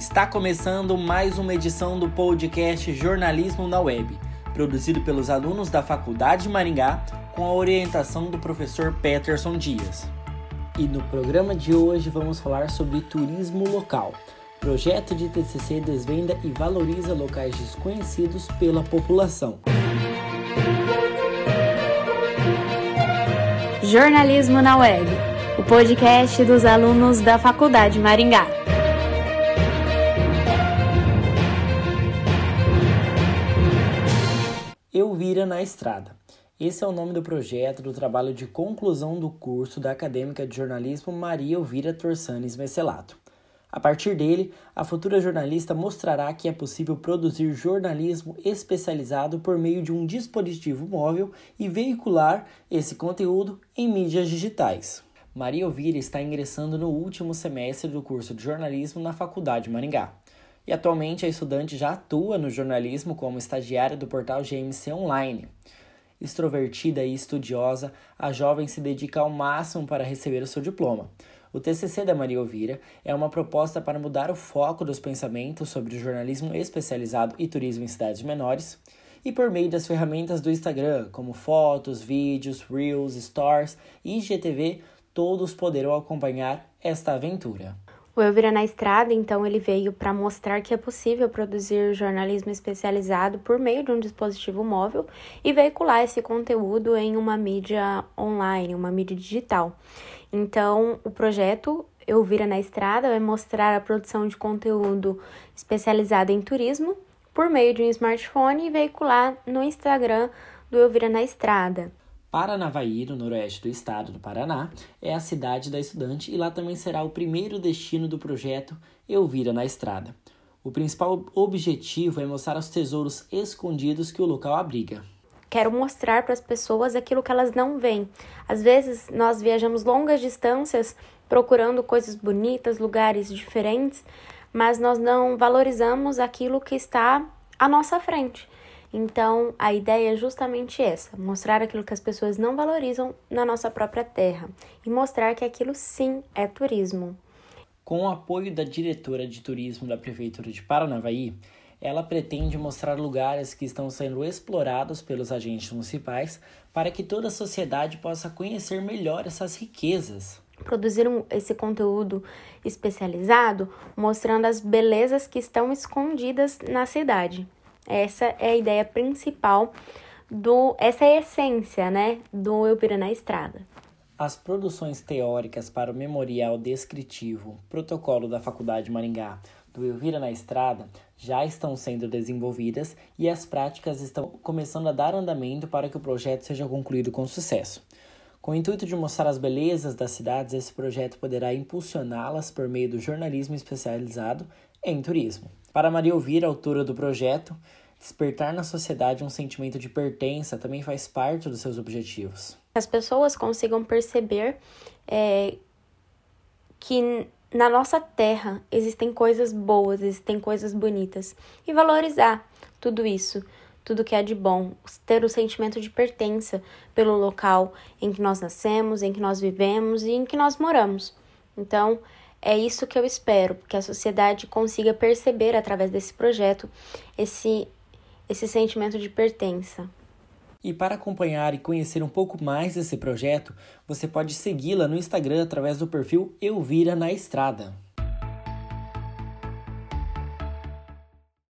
Está começando mais uma edição do podcast Jornalismo na Web, produzido pelos alunos da Faculdade de Maringá com a orientação do professor Peterson Dias. E no programa de hoje vamos falar sobre turismo local. Projeto de TCC desvenda e valoriza locais desconhecidos pela população. Jornalismo na Web, o podcast dos alunos da Faculdade Maringá. Eu Vira na Estrada. Esse é o nome do projeto do trabalho de conclusão do curso da acadêmica de jornalismo Maria Elvira Torsanes Mecelato. A partir dele, a futura jornalista mostrará que é possível produzir jornalismo especializado por meio de um dispositivo móvel e veicular esse conteúdo em mídias digitais. Maria Elvira está ingressando no último semestre do curso de jornalismo na Faculdade Maringá. E atualmente a estudante já atua no jornalismo como estagiária do portal GMC Online. Extrovertida e estudiosa, a jovem se dedica ao máximo para receber o seu diploma. O TCC da Maria Elvira é uma proposta para mudar o foco dos pensamentos sobre o jornalismo especializado e turismo em cidades menores, e por meio das ferramentas do Instagram, como fotos, vídeos, reels, stories e IGTV, todos poderão acompanhar esta aventura. O Elvira na Estrada, então, ele veio para mostrar que é possível produzir jornalismo especializado por meio de um dispositivo móvel e veicular esse conteúdo em uma mídia online, uma mídia digital. Então, o projeto Eu Vira na Estrada vai mostrar a produção de conteúdo especializado em turismo por meio de um smartphone e veicular no Instagram do Eu Vira na Estrada. Paranavaí, no noroeste do estado do Paraná, é a cidade da estudante e lá também será o primeiro destino do projeto Eu Vira na Estrada. O principal objetivo é mostrar os tesouros escondidos que o local abriga. Quero mostrar para as pessoas aquilo que elas não veem. Às vezes nós viajamos longas distâncias procurando coisas bonitas, lugares diferentes, mas nós não valorizamos aquilo que está à nossa frente. Então, a ideia é justamente essa: mostrar aquilo que as pessoas não valorizam na nossa própria terra e mostrar que aquilo sim é turismo. Com o apoio da diretora de turismo da Prefeitura de Paranavaí, ela pretende mostrar lugares que estão sendo explorados pelos agentes municipais para que toda a sociedade possa conhecer melhor essas riquezas. Produzir um, esse conteúdo especializado mostrando as belezas que estão escondidas na cidade. Essa é a ideia principal do. Essa é a essência, né? Do Eu Pira na Estrada. As produções teóricas para o Memorial Descritivo Protocolo da Faculdade Maringá do Elvira na Estrada já estão sendo desenvolvidas e as práticas estão começando a dar andamento para que o projeto seja concluído com sucesso. Com o intuito de mostrar as belezas das cidades, esse projeto poderá impulsioná-las por meio do jornalismo especializado em turismo. Para Maria Elvira, autora do projeto, despertar na sociedade um sentimento de pertença também faz parte dos seus objetivos. As pessoas consigam perceber é, que na nossa terra existem coisas boas, existem coisas bonitas e valorizar tudo isso, tudo que é de bom, ter o sentimento de pertença pelo local em que nós nascemos, em que nós vivemos e em que nós moramos. Então, é isso que eu espero, que a sociedade consiga perceber através desse projeto esse esse sentimento de pertença. E para acompanhar e conhecer um pouco mais desse projeto, você pode segui-la no Instagram através do perfil Elvira na Estrada.